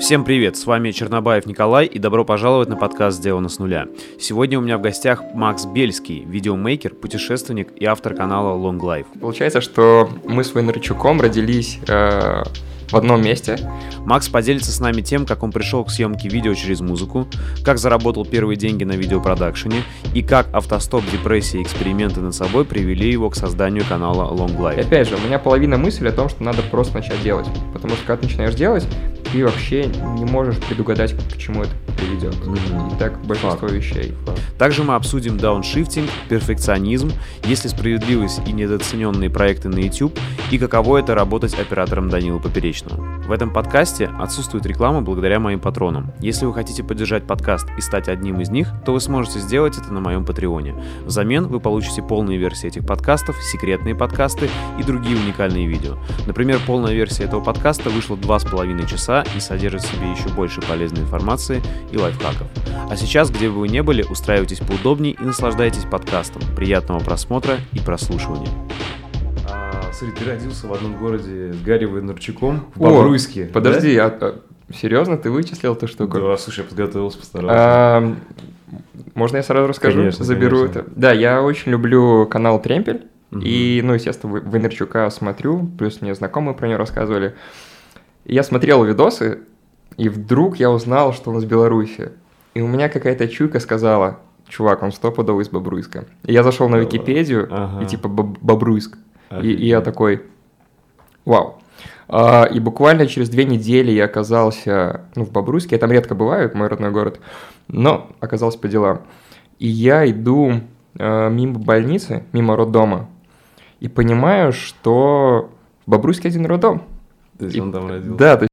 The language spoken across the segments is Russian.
Всем привет, с вами Чернобаев Николай и добро пожаловать на подкаст «Сделано с нуля». Сегодня у меня в гостях Макс Бельский, видеомейкер, путешественник и автор канала Long Life. Получается, что мы с Войнарчуком родились э, в одном месте. Макс поделится с нами тем, как он пришел к съемке видео через музыку, как заработал первые деньги на видеопродакшене и как автостоп, депрессия и эксперименты над собой привели его к созданию канала Long Life. И опять же, у меня половина мысли о том, что надо просто начать делать. Потому что когда ты начинаешь делать, ты вообще не можешь предугадать, к чему это приведет. Мгм. И так большинство Факт. вещей. Также мы обсудим дауншифтинг, перфекционизм, есть ли справедливость и недооцененные проекты на YouTube и каково это работать оператором Данила Поперечного. В этом подкасте отсутствует реклама благодаря моим патронам. Если вы хотите поддержать подкаст и стать одним из них, то вы сможете сделать это на моем Патреоне. Взамен вы получите полные версии этих подкастов, секретные подкасты и другие уникальные видео. Например, полная версия этого подкаста вышла 2,5 часа и содержит в себе еще больше полезной информации и лайфхаков. А сейчас, где бы вы не были, устраивайтесь поудобнее и наслаждайтесь подкастом. Приятного просмотра и прослушивания. Смотри, ты родился в одном городе с Гарри Войнарчуком в Бобруйске. Подожди, а, а, серьезно, ты вычислил эту Да? штуку? Да, слушай, я подготовился, постарался. А, можно я сразу расскажу? Конечно, Заберу конечно. это. Да, я очень люблю канал Тремпель. Мгм. И, ну, естественно, Войнарчука смотрю, плюс мне знакомые про него рассказывали. Я смотрел видосы, и вдруг я узнал, что он из Беларуси. И у меня какая-то чуйка сказала, чувак, он стопудово из Бобруйска. И я зашел на Да Википедию, ладно. и Ага. типа Боб- Бобруйск. И, и я такой, вау. А, и буквально через две недели я оказался ну, в Бобруйске. Я там редко бываю, мой родной город, но оказался по делам. И я иду э, мимо больницы, мимо роддома, и понимаю, что в Бобруйске один роддом. То есть И- он там родился. Да, то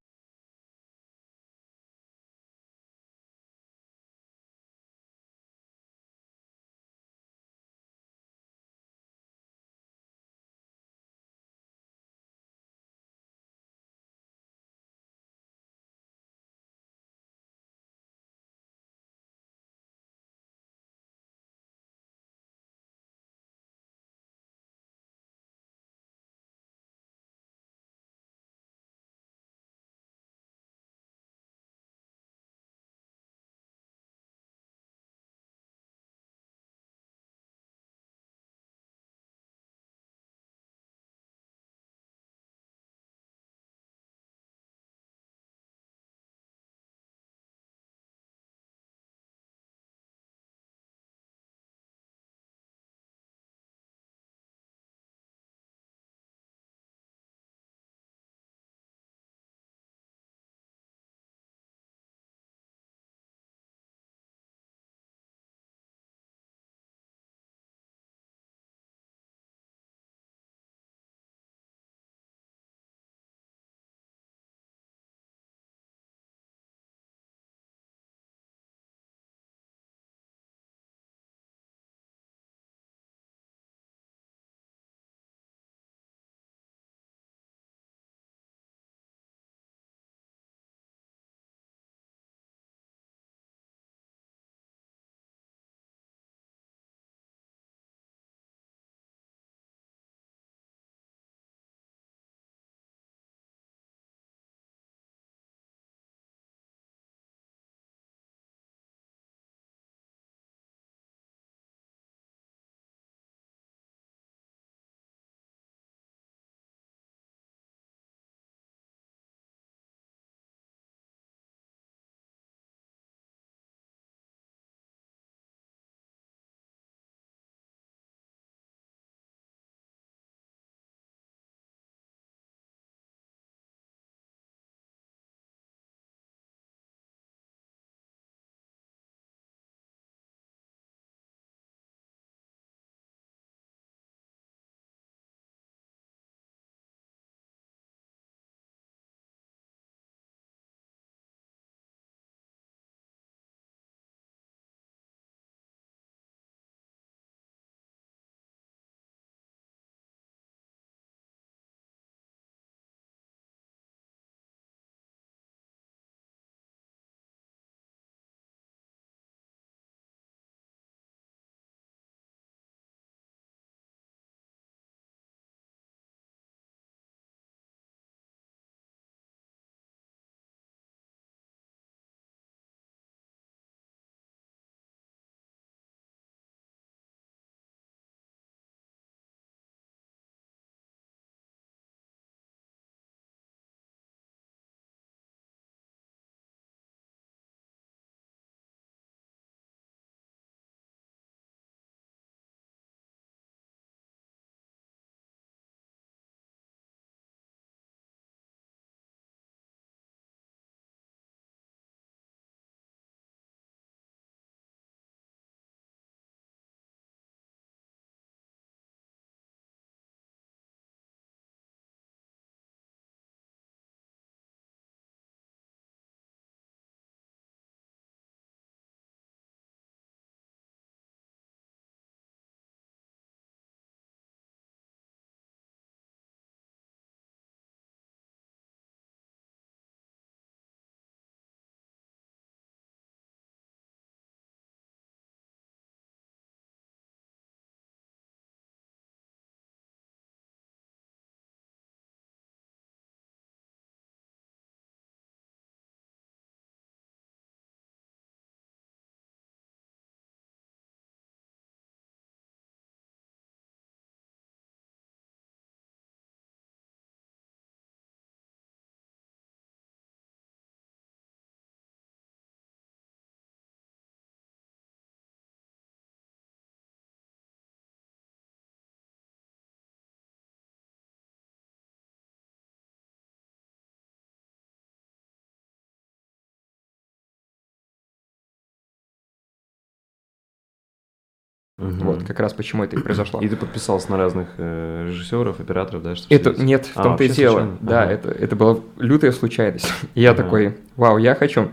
Угу. Вот, как раз почему это и произошло. И ты подписался на разных э, режиссеров, операторов, да? Чтобы это, нет, в а, том-то и дело. Случайно? Да, ага. это, это была лютая случайность. И я ага. такой, вау, я хочу.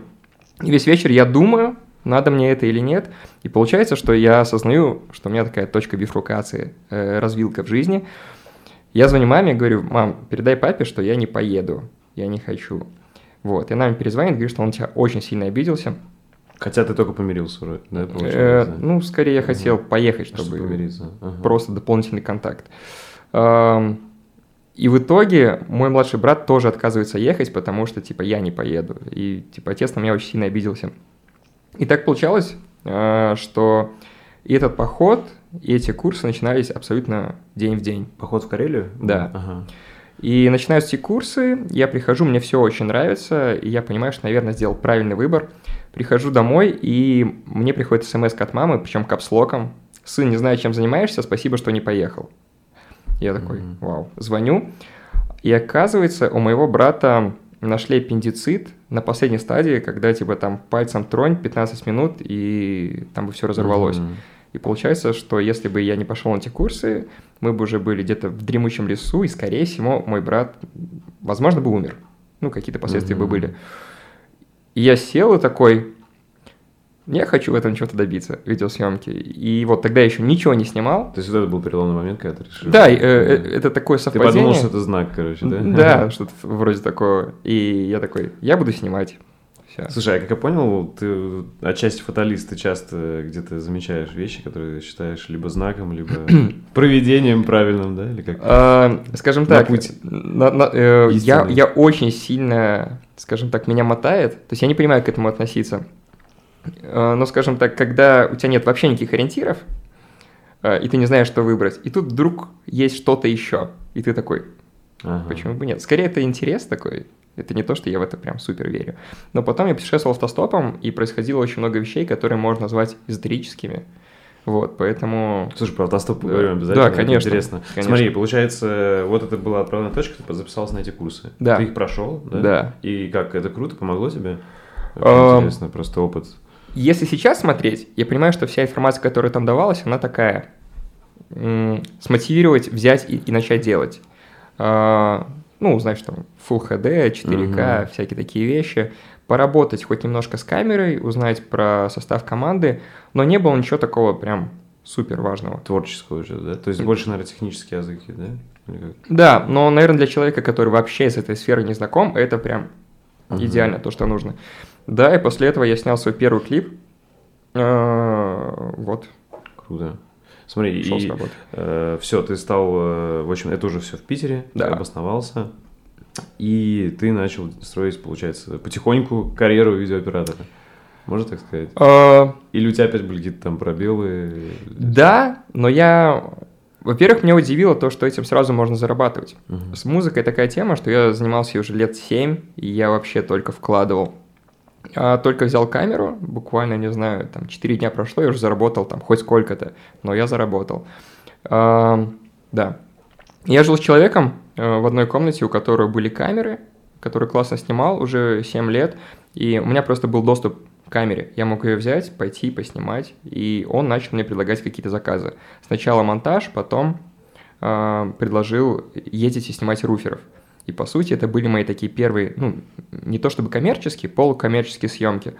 И весь вечер я думаю, надо мне это или нет. И получается, что я осознаю, что у меня такая точка бифрукации, э, развилка в жизни. Я звоню маме, говорю, мам, передай папе, что я не поеду, я не хочу. Вот, и она мне перезвонит, говорит, что он тебя очень сильно обиделся. Хотя ты только помирился вроде, да, э, Ну, скорее я хотел поехать, чтобы просто дополнительный контакт. И в итоге мой младший брат тоже отказывается ехать, потому что, типа, я не поеду. И, типа, отец на меня очень сильно обиделся. И так получалось, э, что и этот поход, и эти курсы начинались абсолютно день в день. Поход в Карелию? Да. Ага. И начинаются эти курсы, я прихожу, мне все очень нравится, и я понимаю, что, наверное, сделал правильный выбор – Прихожу домой, и мне приходит смс от мамы, причем капслоком. Сын, не знаю, чем занимаешься, спасибо, что не поехал. Я такой, mm-hmm. вау. Звоню, и оказывается, у моего брата нашли аппендицит на последней стадии, когда типа там пальцем тронь 15 минут, и там бы все разорвалось. Mm-hmm. И получается, что если бы я не пошел на эти курсы, мы бы уже были где-то в дремучем лесу, и, скорее всего, мой брат, возможно, бы умер. Ну, какие-то последствия mm-hmm. бы были. И я сел и такой, я хочу в этом чего-то добиться, видеосъемки. И вот тогда я еще ничего не снимал. То есть это был переломный момент, когда ты решил? Да, э, э, это такое совпадение. Ты подумал, что это знак, короче, да? Да, что-то вроде такого. И я такой, я буду снимать. Все. Слушай, а как я понял, ты отчасти фаталист, ты часто где-то замечаешь вещи, которые считаешь либо знаком, либо проведением правильным, да, или как? А, скажем так, э, я, я очень сильно, скажем так, меня мотает, то есть я не понимаю, как к этому относиться. А, но, скажем так, когда у тебя нет вообще никаких ориентиров, а, и ты не знаешь, что выбрать, и тут вдруг есть что-то еще, и ты такой, ага. почему бы нет? Скорее, это интерес такой, это не то, что я в это прям супер верю. Но потом я путешествовал автостопом, и происходило очень много вещей, которые можно назвать эзотерическими. Вот, поэтому... Слушай, про автостоп поговорим обязательно. Да, конечно. Это интересно. Конечно. Смотри, получается, вот это была отправная точка, ты записался на эти курсы. Да. Ты их прошел, да? Да. И как, это круто, помогло тебе? А... Интересно, просто опыт. Если сейчас смотреть, я понимаю, что вся информация, которая там давалась, она такая. Смотивировать, взять и, и начать делать. А, ну, знаешь, там, Full HD, 4K, угу. всякие такие вещи, поработать хоть немножко с камерой, узнать про состав команды, но не было ничего такого прям супер важного. Творческого уже, да? То есть больше, наверное, технические языки, да? Да, но, наверное, для человека, который вообще с этой сферой не знаком, это прям угу. идеально то, что нужно. Да, и после этого я снял свой первый клип. А, вот. Круто. Смотри, Шел и э, все, ты стал, э, в общем, это уже все в Питере, да. ты обосновался, и ты начал строить, получается, потихоньку карьеру видеооператора. Можно так сказать? А... Или у тебя опять были какие-то там пробелы? Да, но я... Во-первых, меня удивило то, что этим сразу можно зарабатывать. Uh-huh. С музыкой такая тема, что я занимался уже лет 7, и я вообще только вкладывал а, только взял камеру, буквально, не знаю, там 4 дня прошло, я уже заработал там хоть сколько-то, но я заработал. А, да. Я жил с человеком э, в одной комнате, у которого были камеры, который классно снимал уже 7 лет, и у меня просто был доступ к камере. Я мог ее взять, пойти, поснимать, и он начал мне предлагать какие-то заказы. Сначала монтаж, потом э, предложил ездить и снимать руферов. И, по сути, это были мои такие первые, ну, не то чтобы коммерческие, полукоммерческие съемки.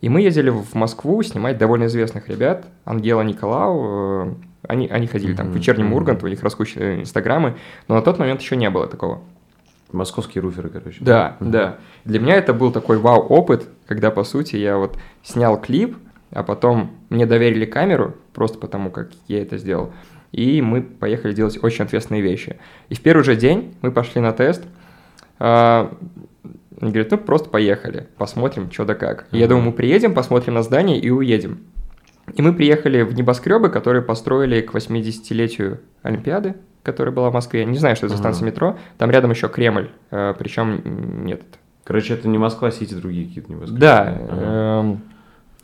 И мы ездили в Москву снимать довольно известных ребят, Ангела Николау, э, они, они ходили mm-hmm. там в вечернем Ургант, у них раскручены инстаграмы, но на тот момент еще не было такого. Московские руферы, короче. Да, mm-hmm. да. Для меня это был такой вау-опыт, когда, по сути, я вот снял клип, а потом мне доверили камеру, просто потому как я это сделал и мы поехали делать очень ответственные вещи. И в первый же день мы пошли на тест, а, они говорят, ну просто поехали, посмотрим, что да как. И я думаю, мы приедем, посмотрим на здание и уедем. И мы приехали в небоскребы, которые построили к 80-летию Олимпиады, которая была в Москве. Не знаю, что это за станция метро. Там рядом еще Кремль, э, причем нет. Короче, это не Москва-Сити, другие какие-то небоскребы. Да, ага. э,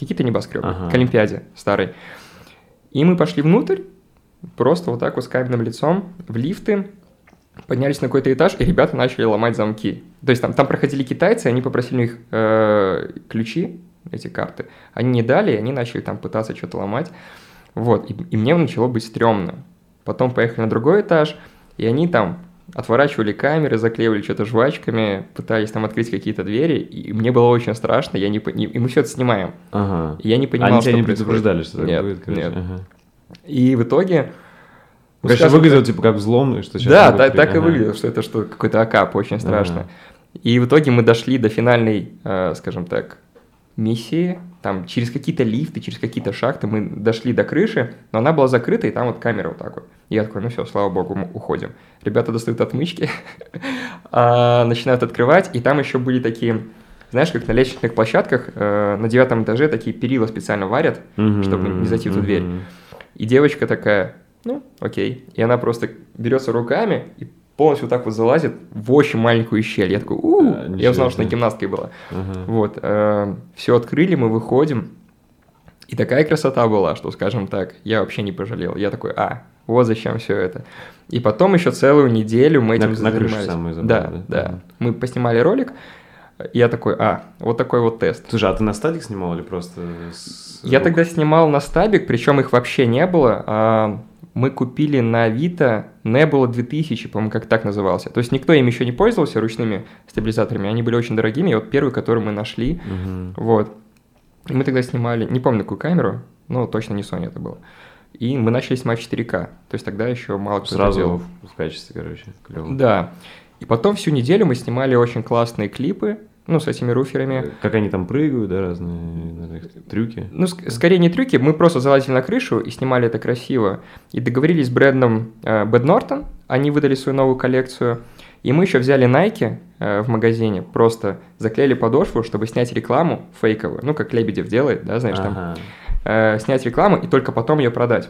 какие-то небоскребы, ага. к Олимпиаде старой. И мы пошли внутрь, Просто вот так вот с каменным лицом в лифты, поднялись на какой-то этаж, и ребята начали ломать замки. То есть там, там проходили китайцы, они попросили у них э, ключи, эти карты. Они не дали, и они начали там пытаться что-то ломать. Вот, и, и мне начало быть стрёмно. Потом поехали на другой этаж, и они там отворачивали камеры, заклеивали что-то жвачками, пытались там открыть какие-то двери, и мне было очень страшно, я не, не и мы все это снимаем. Ага. И я не понимал, Они что тебя не происходит. предупреждали, что так Нет, будет, короче. нет. Ага. И в итоге... ну, Конечно, скажем выглядело типа как взлом, что сейчас Да, так, так и выглядело, что это что какой-то окап, очень страшно. Ага. И в итоге мы дошли до финальной, э, скажем так, миссии. Там через какие-то лифты, через какие-то шахты мы дошли до крыши, но она была закрыта, и там вот камера вот так вот. И я такой, ну все, слава богу, мы уходим. Ребята достают отмычки, а, начинают открывать, и там еще были такие, знаешь, как на лестничных площадках, э, на девятом этаже такие перила специально варят, Мгм, чтобы не зайти в ту дверь. И девочка такая, ну, окей. И она просто берется руками и полностью вот так вот залазит в очень маленькую щель. Я такой, у А, ничего Я узнал, что она гимнасткой была. Ага. Вот. все открыли, мы выходим. И такая красота была, что, скажем так, я вообще не пожалел. Я такой, а, вот зачем все это. И потом еще целую неделю мы этим На- на крыше занимались. самую забрали, да, да? да. Мы поснимали ролик, я такой, а, вот такой вот тест. Слушай, а ты на стадик снимал или просто с Я тогда снимал на стабик, причем их вообще не было. а мы купили на Авито Nebula 2000, по-моему, как так назывался. То есть никто им еще не пользовался ручными стабилизаторами, они были очень дорогими. И вот первый, который мы нашли, Мгм. вот. И мы тогда снимали, не помню какую камеру, но точно не Sony это было. И мы начали снимать в 4К. То есть тогда еще мало кто Сразу в качестве, короче, клево. Да. И потом всю неделю мы снимали очень классные клипы, ну, с этими руферами. Как они там прыгают, да, разные наверное, трюки. Ну, ск- скорее не трюки, мы просто залазили на крышу и снимали это красиво. И договорились с брендом э, Bad Norton, они выдали свою новую коллекцию. И мы еще взяли Nike э, в магазине, просто заклеили подошву, чтобы снять рекламу фейковую, ну, как Лебедев делает, да, знаешь, там, Ага. э, снять рекламу и только потом ее продать.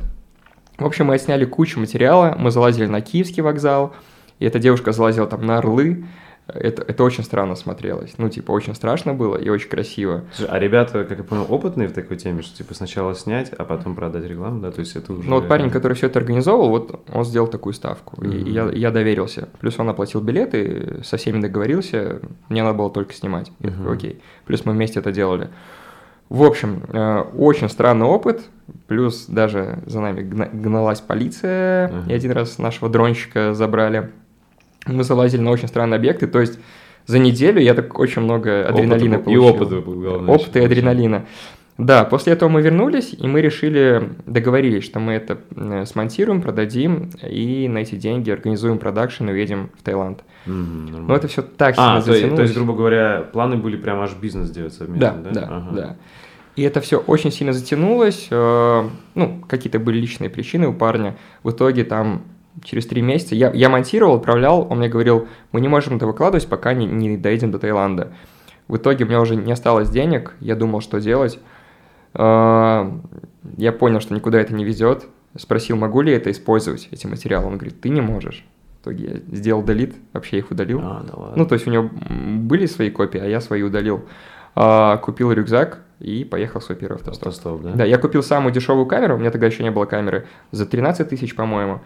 В общем, мы отсняли кучу материала, мы залазили на Киевский вокзал, и эта девушка залазила там на Орлы, это, это очень странно смотрелось, ну, типа, очень страшно было и очень красиво. Слушай, а ребята, как я понял, опытные в такой теме, что типа сначала снять, а потом продать рекламу, да, то есть это уже... Ну вот парень, который все это организовал, вот он сделал такую ставку, и Мгм. я, я доверился. Плюс он оплатил билеты, со всеми договорился, мне надо было только снимать. Я такой, окей. Плюс мы вместе это делали. В общем, э, очень странный опыт, плюс даже за нами гна- гналась полиция, Мгм. и один раз нашего дронщика забрали. Мы залазили на очень странные объекты, то есть за неделю я так очень много адреналина Опыта- получил. И опыта, главное. Опыт и адреналина. Да, после этого мы вернулись, и мы решили, договорились, что мы это смонтируем, продадим, и на эти деньги организуем продакшн и уедем в Таиланд. Нормально. Но это все так сильно А, то, есть- то затянулось. есть, грубо говоря, планы были прям аж бизнес делать совместно, Да, да? да, Ага. да. И это все очень сильно затянулось. э, Ну, какие-то были личные причины у парня. В итоге там через три месяца я, я монтировал, отправлял, он мне говорил, мы не можем это выкладывать, пока не, не доедем до Таиланда. В итоге у меня уже не осталось денег, я думал, что делать. Э, Я понял, что никуда это не везет. Спросил, могу ли я это использовать, эти материалы. Он говорит, ты не можешь. В итоге я сделал делит, вообще их удалил. А, да ладно. Ну, то есть у него были свои копии, а я свои удалил. А, купил рюкзак и поехал в свой первый автостоп. Автостоп, да? Да, я купил самую дешевую камеру, у меня тогда еще не было камеры, за 13 тысяч, по-моему.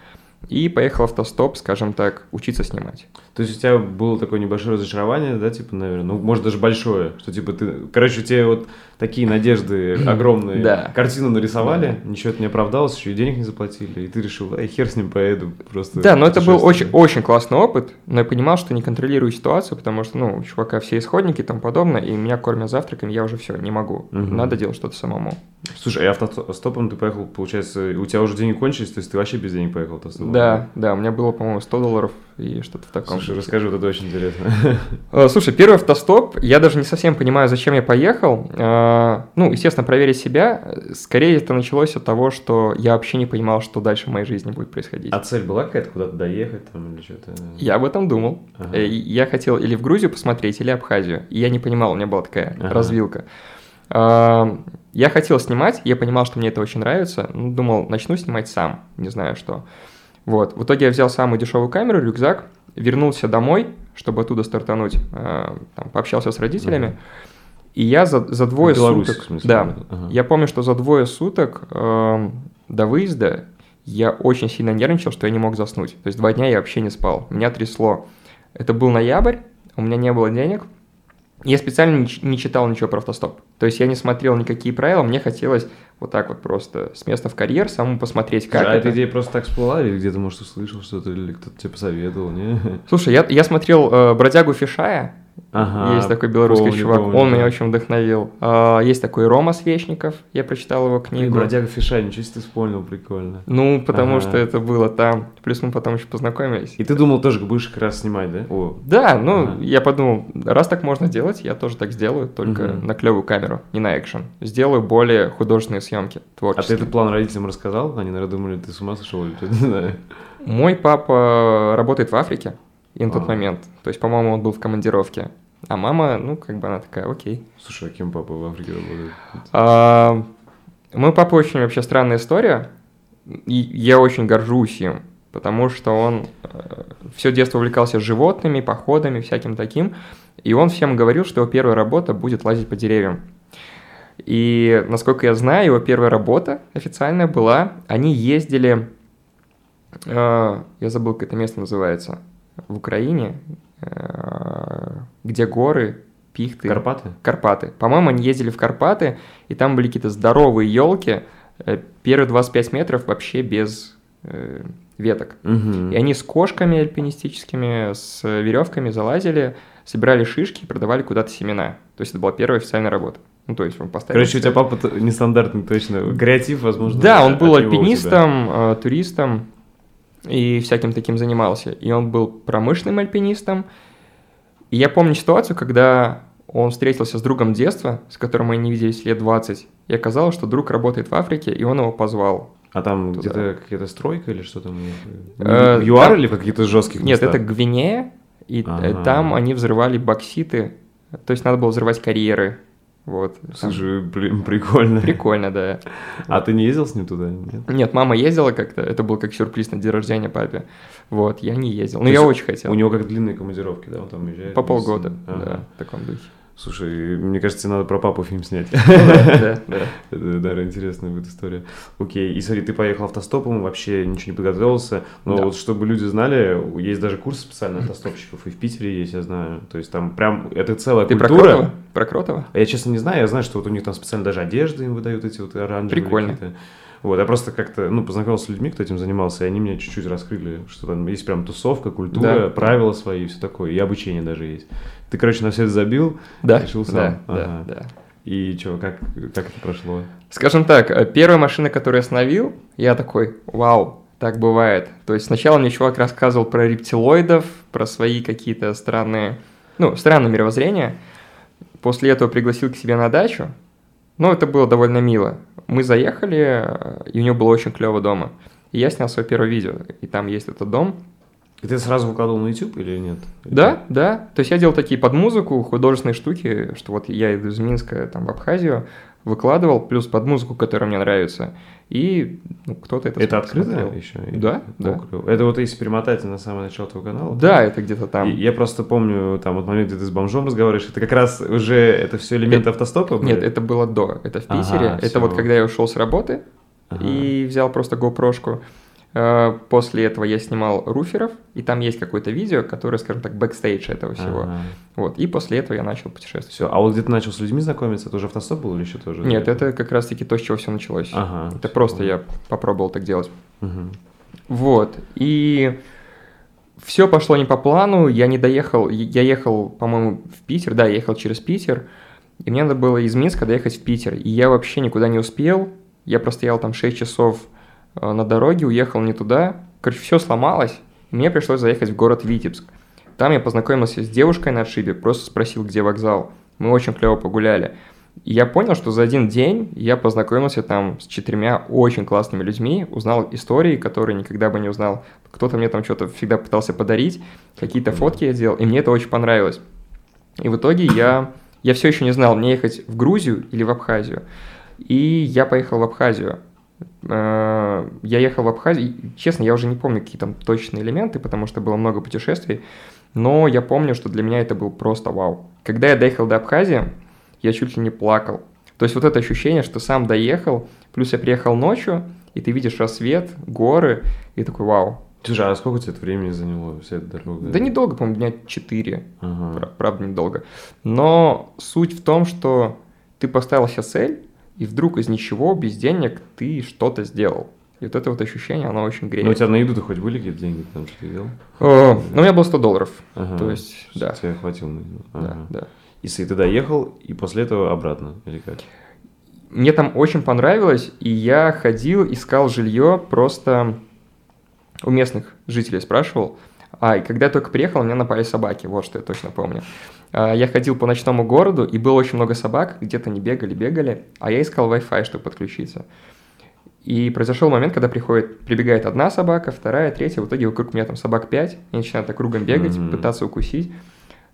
И поехал автостоп, скажем так, учиться снимать. То есть у тебя было такое небольшое разочарование, да, типа, наверное, ну, может, даже большое, что, типа, ты, короче, у тебя вот такие надежды огромные, Да. картину нарисовали, ничего это не оправдалось, еще и денег не заплатили, и ты решил, ай, хер с ним поеду, просто Да, но это был путешествие». очень, очень классный опыт, но я понимал, что не контролирую ситуацию, потому что, ну, у чувака все исходники и тому подобное, и меня кормят завтраками, я уже все, не могу. Мгм. Надо делать что-то самому. Слушай, а автостопом ты поехал, получается, у тебя уже деньги кончились, то есть ты вообще без денег поехал автостопом? Да, да, у меня было, по-моему, 100 долларов и что-то в таком. Слушай, расскажи, вот это очень интересно. Э, Слушай, первый автостоп, я даже не совсем понимаю, зачем я поехал. Э, Ну, естественно, проверить себя. Скорее это началось от того, что я вообще не понимал, что дальше в моей жизни будет происходить. А цель была какая-то куда-то доехать там или что-то? Я об этом думал. Ага. Э, Я хотел или в Грузию посмотреть, или Абхазию. И я не понимал, у меня была такая Ага. развилка. Э, Я хотел снимать, я понимал, что мне это очень нравится. Ну, думал, начну снимать сам, не знаю что. Вот. В итоге я взял самую дешевую камеру, рюкзак, вернулся домой, чтобы оттуда стартануть, э, там, пообщался с родителями. Мгм. И я за, за двое В Беларуси, суток... в смысле, да? Ага. я помню, что за двое суток эм, до выезда я очень сильно нервничал, что я не мог заснуть. То есть два дня я вообще не спал. Меня трясло. Это был ноябрь, у меня не было денег. Я специально не, читал ничего про автостоп. То есть я не смотрел никакие правила, мне хотелось вот так вот просто с места в карьер самому посмотреть, как а это. эта идея просто так всплыла, или где-то, может, услышал что-то, или кто-то тебе посоветовал, не? Слушай, я, я смотрел э, «Бродягу Фишая», Ага, есть такой белорусский помню, чувак, помню, он меня да. очень вдохновил. А, есть такой Рома Свечников, я прочитал его книгу. бродяга Фиша, ничего себе ты вспомнил, прикольно. Ну, потому Ага. что это было там. Плюс мы потом еще познакомились. И ты думал тоже будешь как раз снимать, да? О, Да, ну, Ага. я подумал, раз так можно делать, я тоже так сделаю, только Мгм. на клевую камеру, не на экшен. Сделаю более художественные съемки, а ты творческие. этот план родителям рассказал? Они, наверное, думали, ты с ума сошел или что-то, не знаю. Мой папа работает в Африке и на тот А. момент. То есть, по-моему, он был в командировке. А мама, ну, как бы она такая, окей. Слушай, а кем папа в Африке работает? А, мой папа очень вообще странная история, и я очень горжусь им, потому что он все детство увлекался животными, походами, всяким таким, и он всем говорил, что его первая работа будет лазить по деревьям. И, насколько я знаю, его первая работа официальная была, они ездили, э, я забыл, как это место называется, в Украине, э, где горы, пихты. Карпаты? Карпаты. По-моему, они ездили в Карпаты, и там были какие-то здоровые елки, первые 25 метров вообще без э, веток. Угу. И они с кошками альпинистическими, с веревками залазили, собирали шишки и продавали куда-то семена. То есть это была первая официальная работа. Ну, то есть он поставил... Короче, у тебя папа нестандартный точно. Креатив, возможно. Да, он был альпинистом, э, туристом и всяким таким занимался. И он был промышленным альпинистом. И я помню ситуацию, когда он встретился с другом детства, с которым мы не виделись лет 20, и оказалось, что друг работает в Африке, и он его позвал. А там Туда. где-то какая-то стройка или что там? Э, ЮАР там- или в каких-то жестких Нет, местах? это Гвинея, и э, Ага. там они взрывали бокситы, то есть надо было взрывать карьеры. Вот. Там Слушай, блин, прикольно. Прикольно, да. А ты не ездил с ним туда? Нет? Нет, мама ездила как-то, это был как сюрприз на день рождения папе. Вот, я не ездил. Но То я очень хотел. У него как длинные командировки, да? Он там уезжает? По полгода, ним? Ага. да, в таком духе. Слушай, мне кажется, надо про папу фильм снять. Да, да. Это, интересная будет история. Окей, и смотри, ты поехал автостопом, вообще ничего не подготовился, но вот чтобы люди знали, есть даже курсы специальных автостопщиков, и в Питере есть, я знаю. То есть там прям, это целая Ты про культура. Кротова? Про Кротова? А Я, честно, не знаю, я знаю, что вот у них там специально даже одежды им выдают эти вот оранжевые Прикольно. Вот, я просто как-то, ну, познакомился с людьми, кто этим занимался, и они меня чуть-чуть раскрыли, что там есть прям тусовка, культура, Да. правила свои и все такое, и обучение даже есть. Ты, короче, на все это забил, Да, решил сам. да, Ага. да, да. и что, как, как это прошло? Скажем так, э, первая машина, которую я остановил, я такой, вау, так бывает. То есть сначала мне чувак рассказывал про рептилоидов, про свои какие-то странные, ну, странное мировоззрение. После этого пригласил к себе на дачу. Ну, это было довольно мило. Мы заехали, э, и у него было очень клево дома. И я снял свое первое видео, и там есть этот дом. И ты сразу выкладывал на YouTube или нет? Да, да. То есть я делал такие под музыку, художественные штуки, что вот я иду из Минска там, в Абхазию, выкладывал, плюс под музыку, которая мне нравится. И ну, кто-то это Это смотрел. открыто еще? Да, да. клево. Это вот если перемотать на самое начало твоего канала? Да, это где-то там. И я просто помню, там, вот момент, где ты с бомжом разговариваешь, это как раз уже, это все элементы автостопа были? Нет, это было до. Это в Ага, Питере. это всё. вот когда я ушел с работы Ага. и взял просто GoPro-шку. Э, После этого я снимал руферов, и там есть какое-то видео, которое, скажем так, бэкстейдж этого всего. Ага. Вот. И после этого я начал путешествовать. Все, а вот где ты начал с людьми знакомиться, это уже автостоп был или еще тоже? Нет, это как раз-таки то, с чего все началось. Ага. Это просто я попробовал так делать. Мгм. Вот. И все пошло не по плану. Я не доехал. Я ехал, по-моему, в Питер. Да, я ехал через Питер. И мне надо было из Минска доехать в Питер. И я вообще никуда не успел. Я простоял там 6 часов на дороге, уехал не туда. Короче, все сломалось. И Мне пришлось заехать в город Витебск. Там я познакомился с девушкой на отшибе, просто спросил, где вокзал. Мы очень клево погуляли. И я понял, что за один день я познакомился там с четырьмя очень классными людьми, узнал истории, которые никогда бы не узнал. Кто-то мне там что-то всегда пытался подарить, какие-то фотки я делал, и мне это очень понравилось. И в итоге я, я все еще не знал, мне ехать в Грузию или в Абхазию. И я поехал в Абхазию. Э, Я ехал в Абхазию, честно, я уже не помню какие там точные элементы, потому что было много путешествий, но я помню, что для меня это был просто вау. Когда я доехал до Абхазии, я чуть ли не плакал. То есть вот это ощущение, что сам доехал, плюс я приехал ночью, и ты видишь рассвет, горы, и такой вау. Слушай, а сколько тебе это времени заняло, вся эта дорога? Да недолго, по-моему, дня 4. Ага. Правда, недолго. Но суть в том, что ты поставил себе цель, и вдруг из ничего, без денег, ты что-то сделал. И вот это вот ощущение, оно очень греет. Ну, у тебя на еду-то хоть были какие-то деньги, там, что ты делал? О, ну, у меня было 100 долларов. Ага. То есть, да. Тебе хватило на еду? Да, Ага. да. И ты туда ехал, и после этого обратно, или как? Мне там очень понравилось, и я ходил, искал жилье, просто у местных жителей спрашивал. А, и когда я только приехал, на меня напали собаки, вот что я точно помню. А, Я ходил по ночному городу, и было очень много собак, где-то они бегали, бегали, а я искал Wi-Fi, чтобы подключиться. И произошел момент, когда приходит, прибегает одна собака, вторая, третья, в итоге вокруг меня там собак пять, и начинают так кругом бегать, Мгм. пытаться укусить.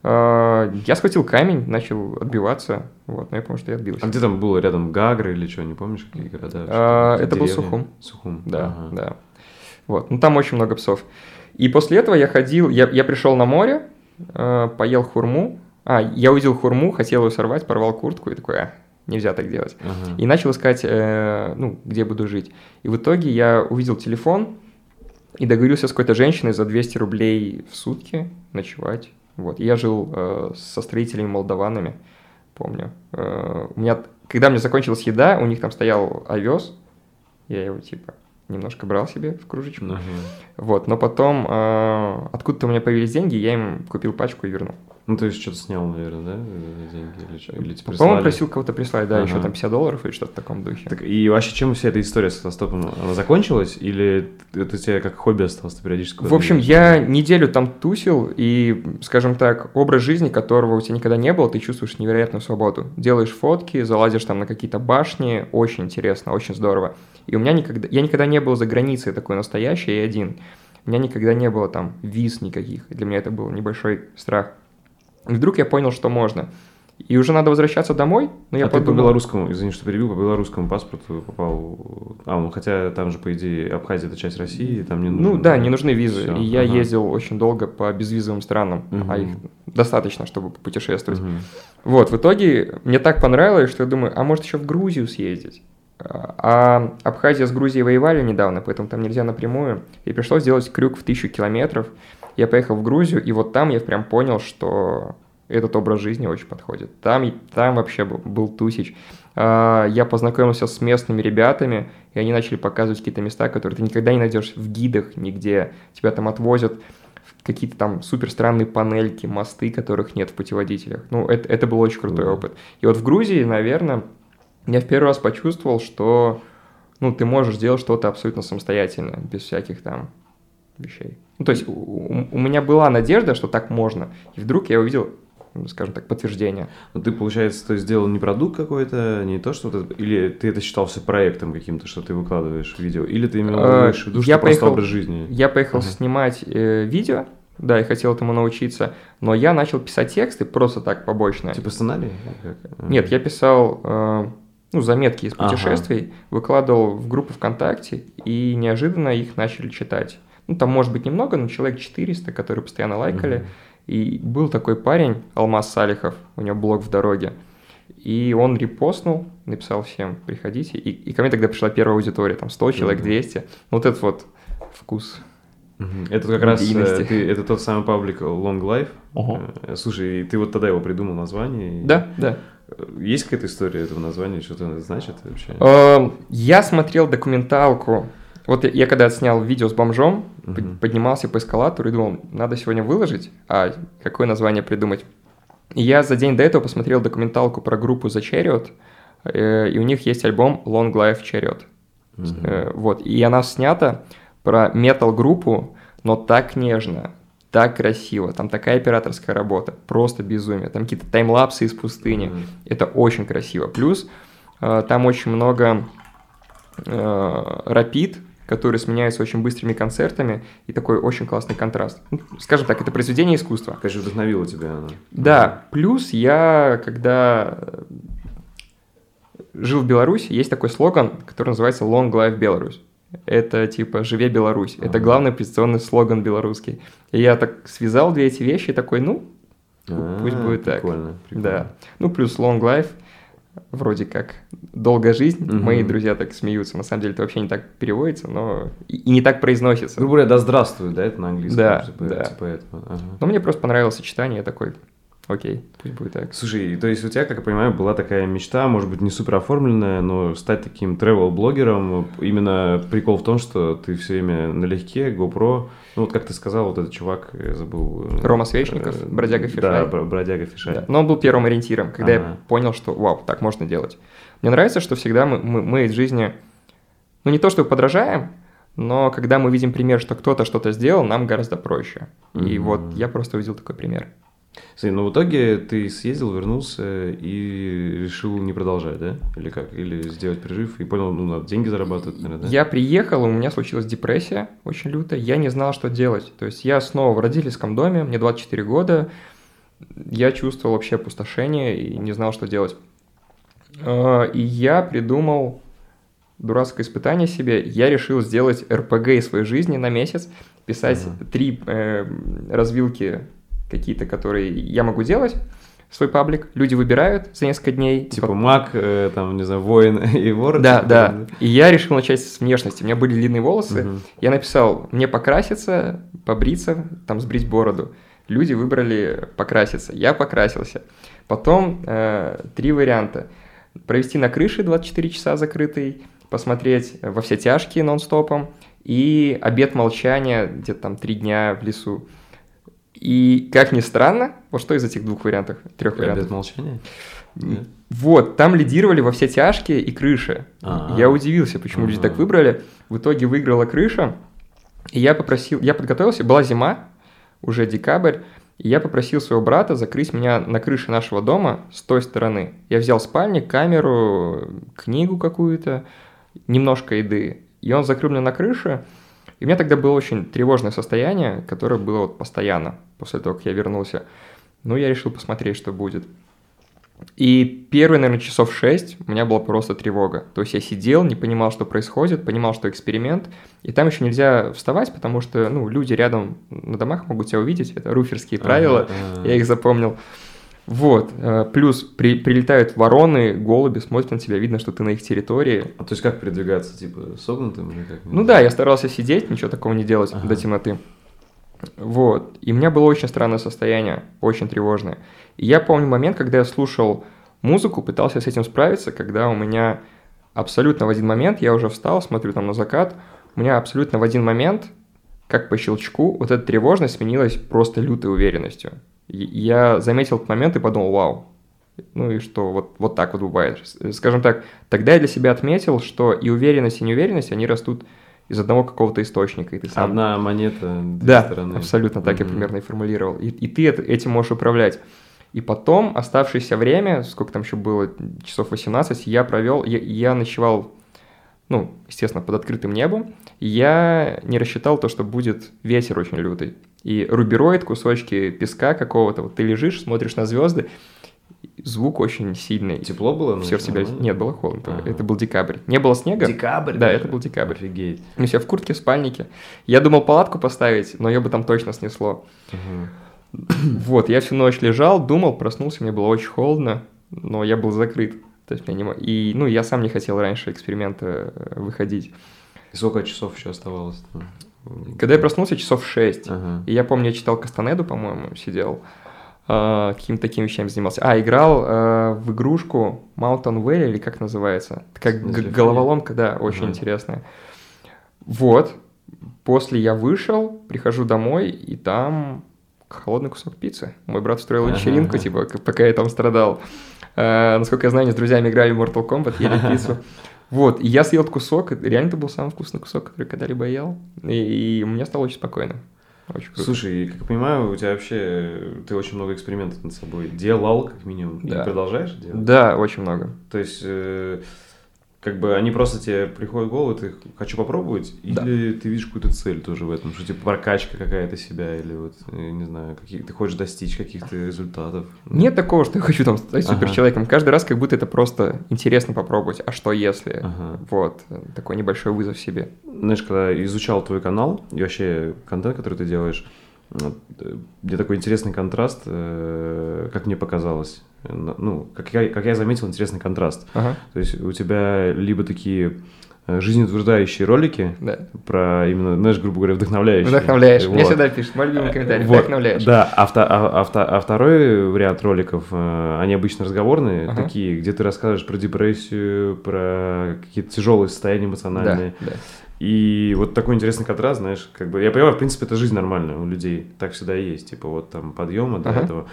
А, Я схватил камень, начал отбиваться, вот, но я помню, что я отбился. А где там было рядом Гагра или что, не помнишь, какие города? А, это был? Сухум. Сухум, Да, ага. да. Вот, ну там очень много псов. И после этого я ходил, я, я пришел на море, э, поел хурму. А, я увидел хурму, хотел ее сорвать, порвал куртку и такой, а, нельзя так делать. Ага. И начал искать, э, ну, где буду жить. И в итоге я увидел телефон и договорился с какой-то женщиной за 200 рублей в сутки ночевать. Вот, и я жил э, со строителями молдаванами, помню. Э, у меня, когда у меня закончилась еда, у них там стоял овес, я его типа немножко брал себе в кружечку. Ага. Вот, но потом э, откуда-то у меня появились деньги, я им купил пачку и вернул. Ну, есть что-то снял, наверное, да, деньги или что? Или тебе По-моему, просил кого-то прислать, да, еще Ага. там 50 долларов или что-то в таком духе. Так, и вообще, чем вся эта история с автостопом, она закончилась? Или это у тебя как хобби осталось, ты периодически... В общем, я неделю там тусил, и, скажем так, образ жизни, которого у тебя никогда не было, ты чувствуешь невероятную свободу. Делаешь фотки, залазишь там на какие-то башни, очень интересно, очень здорово. И у меня никогда, я никогда не был за границей такой настоящий и один. У меня никогда не было там виз никаких, для меня это был небольшой страх. И вдруг я понял, что можно. И уже надо возвращаться домой, но я а ты по подумал- белорусскому, извини, что перебил, по белорусскому паспорту попал... А, ну хотя там же, по идее, Абхазия это часть России, там не нужно... Ну да, не нужны визы. Всё, и я ага. ездил очень долго по безвизовым странам, Мгм. а их достаточно, чтобы путешествовать. Мгм. Вот, в итоге мне так понравилось, что я думаю, а может еще в Грузию съездить? А Абхазия с Грузией воевали недавно, поэтому там нельзя напрямую. И пришлось сделать крюк в тысячу километров. Я поехал в Грузию, и вот там я прям понял, что этот образ жизни очень подходит. Там, там вообще был, был тусич. А, Я познакомился с местными ребятами, и они начали показывать какие-то места, которые ты никогда не найдешь в гидах нигде. Тебя там отвозят в какие-то там супер странные панельки, мосты, которых нет в путеводителях. Ну, это, это был очень крутой опыт. И вот в Грузии, наверное, я в первый раз почувствовал, что ну, ты можешь сделать что-то абсолютно самостоятельно, без всяких там вещей. Ну, то есть у, у- меня была надежда, что так можно, и вдруг я увидел, ну, скажем так, подтверждение. Ну, ты, получается, есть сделал не продукт какой-то, не то, что это... Или ты это считал все проектом каким-то, что ты выкладываешь видео? Или ты имел Э, в виду, что я просто поехал- образ жизни? Я поехал Ага. снимать э, видео, да, и хотел этому научиться, но я начал писать тексты просто так, побочно. Типа сценарий? Нет, я писал э, ну, заметки из Ага. путешествий, выкладывал в группу ВКонтакте, и неожиданно их начали читать. Ну, там может быть немного, но человек 400, которые постоянно лайкали. Мгм. И был такой парень, Алмаз Салихов, у него блог в дороге. И он репостнул, написал всем, приходите. И, и ко мне тогда пришла первая аудитория, там 100 человек, Мгм. 200. Вот этот вот вкус. Это как раз э, ты- это тот самый паблик Long Life. Ага. Э, Слушай, ты вот тогда его придумал название? и- Да, да. Э, Есть какая-то история этого названия, что это значит вообще? Я смотрел документалку. Вот я, я когда снял видео с бомжом, Мгм. поднимался по эскалатору и думал, надо сегодня выложить, а какое название придумать. И я за день до этого посмотрел документалку про группу The Chariot, э, и у них есть альбом Long Life Chariot. Мгм. Э, Вот, и она снята про метал-группу, но так нежно, так красиво, там такая операторская работа, просто безумие, там какие-то таймлапсы из пустыни, Мгм. это очень красиво. Плюс э, там очень много э, рапид, который сменяется очень быстрыми концертами, и такой очень классный контраст. Ну, скажем так, это произведение искусства. Конечно, вдохновила тебя она. Да, плюс я, когда э, жил в Беларуси, есть такой слоган, который называется Long Life Belarus. Это типа «Живе Беларусь». Это главный позиционный слоган белорусский. И я так связал две эти вещи и такой, ну, А, пусть будет так. Прикольно, прикольно. да. Ну, плюс Long Life. Вроде как долгая жизнь, Мгм. мои друзья так смеются, на самом деле это вообще не так переводится, но и, и не так произносится. Грубо говоря, да здравствует, да, это на английском? Да, типа, да. типа этого, ага. Но мне просто понравилось сочетание, я такой, окей, пусть будет так. Слушай, то есть у тебя, как я понимаю, была такая мечта, может быть, не супер оформленная, но стать таким travel-блогером. Именно прикол в том, что ты все время налегке, GoPro. Ну, вот как ты сказал, вот этот чувак, я забыл. э, Рома Свечников, э, бродяга Да, Фишай. бро- бродяга Фишай. Да. Но он был первым ориентиром, когда я Ага. понял, что вау, так можно делать. Мне нравится, что всегда мы, мы, мы из жизни, ну не то, что подражаем, но когда мы видим пример, что кто-то что-то сделал, нам гораздо проще. И Мгм. вот я просто увидел такой пример. Смотри, ну в итоге ты съездил, вернулся и решил не продолжать, да? Или как? Или сделать перерыв и понял, ну, надо деньги зарабатывать, наверное, да? Я приехал, у меня случилась депрессия очень лютая, я не знал, что делать. То есть я снова в родительском доме, мне 24 года, я чувствовал вообще опустошение и не знал, что делать. А, И я придумал дурацкое испытание себе. Я решил сделать РПГ из своей жизни на месяц, писать Ага. три э, развилки какие-то, которые я могу делать, свой паблик. Люди выбирают за несколько дней. Типа маг, э, там, не знаю, воин и вор. Да, типа, да. И я решил начать с внешности. У меня были длинные волосы. Мгм. Я написал, мне покраситься, побриться, там сбрить бороду. Люди выбрали покраситься. Я покрасился. Потом э, три варианта. Провести на крыше 24 часа закрытый, посмотреть во все тяжкие нон-стопом и обед молчания где-то там три дня в лесу. И как ни странно, вот что из этих двух вариантов, трех вариантов? молчания? Нет? Вот, там лидировали во все тяжкие и крыша. А. Я удивился, почему люди Ага. так выбрали. В итоге выиграла крыша. И я попросил, я подготовился, была зима, уже декабрь, и я попросил своего брата закрыть меня на крыше нашего дома с той стороны. Я взял спальник, камеру, книгу какую-то, немножко еды. И он закрыл меня на крыше. И у меня тогда было очень тревожное состояние, которое было вот постоянно после того, как я вернулся. Ну, я решил посмотреть, что будет. И первые, наверное, часов шесть у меня была просто тревога. То есть я сидел, не понимал, что происходит, понимал, что эксперимент. И там еще нельзя вставать, потому что ну, люди рядом на домах могут тебя увидеть. Это руферские правила, Ага, ага. я их запомнил. Вот. э, Плюс при- прилетают вороны, голуби, смотрят на тебя, видно, что ты на их территории. А то есть как передвигаться, типа, согнутым или как? Ну да, я старался сидеть, ничего такого не делать Ага. до темноты. Вот. И у меня было очень странное состояние, очень тревожное. И я помню момент, когда я слушал музыку, пытался с этим справиться, когда у меня абсолютно в один момент, я уже встал, смотрю там на закат, у меня абсолютно в один момент, как по щелчку, вот эта тревожность сменилась просто лютой уверенностью. Я заметил этот момент и подумал, вау, ну и что вот, вот так вот бывает. Скажем так, тогда я для себя отметил, что и уверенность, и неуверенность, они растут из одного какого-то источника, и ты сам... Одна монета, две Да, стороны. абсолютно так я Мгм. примерно и формулировал. И, и ты это- этим можешь управлять. И потом, оставшееся время, сколько там еще было, часов 18, я провел, я, я ночевал, ну, естественно, под открытым небом. И я не рассчитал то, что будет ветер очень лютый. И рубероид, кусочки песка какого-то, вот ты лежишь, смотришь на звезды, звук очень сильный. Тепло было? Все в ночью? себя... Нормально? Нет, было холодно. Ага. Это был декабрь. Не было снега. Декабрь? Да, даже? это был декабрь. Офигеть. Ну, я в куртке, в спальнике. Я думал палатку поставить, но ее бы там точно снесло. Ага. Вот, я всю ночь лежал, думал, проснулся, мне было очень холодно, но я был закрыт. То есть меня не И, ну, я сам не хотел раньше эксперимента э, выходить. И сколько часов еще оставалось? Когда я проснулся, часов 6. Ага. И я помню, я читал Кастанеду, по-моему, сидел. э, какими-то такими вещами занимался. А, играл э, в игрушку Mountain Valley, или как называется? Такая телефоне? головоломка, да, очень Ага. интересная. Вот. После я вышел, прихожу домой, и там холодный кусок пиццы. Мой брат устроил вечеринку, ага. типа, пока я там страдал. Э, насколько я знаю, они с друзьями играли в Mortal Kombat, ели пиццу. Вот, и я съел кусок, реально это был самый вкусный кусок, который когда-либо ел. И, и мне стало очень спокойно. Очень круто. Слушай, как я понимаю, у тебя вообще ты очень много экспериментов над собой делал, как минимум, Да. и продолжаешь делать. Да, очень много. То есть, э, как бы они просто тебе приходят в голову, ты хочу попробовать, Да. или ты видишь какую-то цель тоже в этом, что типа прокачка какая-то себя, или вот, э, не знаю, какие ты хочешь достичь каких-то результатов. Нет такого, что я хочу там стать Ага. суперчеловеком. Каждый раз как будто это просто интересно попробовать. А что если? Ага. Вот, такой небольшой вызов себе. Знаешь, когда изучал твой канал и вообще контент, который ты делаешь, вот, э, где такой интересный контраст, э, как мне показалось. Ну, как я, как я заметил, интересный контраст. Ага. То есть у тебя либо такие э, жизнеутверждающие ролики Да. про именно, знаешь, грубо говоря, вдохновляющие. Вдохновляешь. Мне Вот. всегда пишут, мой любимый комментарий, Вот, вдохновляешь. Да, а, вто- а- а а второй вариант роликов, э, они обычно разговорные, Ага. такие, где ты рассказываешь про депрессию, про какие-то тяжелые состояния Да, эмоциональные. да. И вот такой интересный контраст, знаешь, как бы, я понимаю, в принципе, это жизнь нормальная у людей, так всегда и есть, типа вот там подъема до Ага. этого.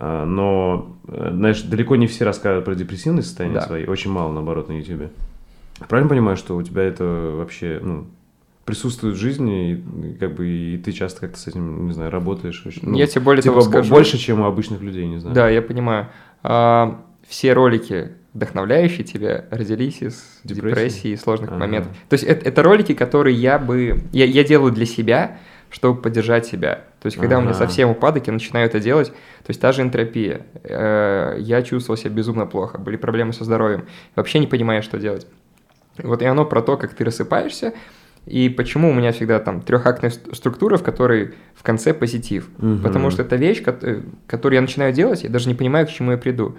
А, Но, э, знаешь, далеко не все рассказывают про депрессивные состояния Да. свои, очень мало, наоборот, на Ютубе. Правильно понимаю, что у тебя это вообще, ну, присутствует в жизни, и, как бы, и ты часто как-то с этим, не знаю, работаешь очень. ну, Я тебе более типа, того скажу. больше, чем у обычных людей, не знаю. Да, я понимаю. А, все ролики, вдохновляющие тебя, родились из Депрессии? депрессии, и сложных Ага. моментов. То есть это, это ролики, которые я бы... Я, я делаю для себя, чтобы поддержать себя. То есть когда у меня Ага. совсем упадок, я начинаю это делать. То есть та же энтропия. Э, я чувствовал себя безумно плохо, были проблемы со здоровьем. Вообще не понимаю, что делать. Вот и оно про то, как ты рассыпаешься, и почему у меня всегда там трехактная ст- структура, в которой в конце позитив. Мгм. Потому что это вещь, э, которую я начинаю делать, я даже не понимаю, к чему я приду.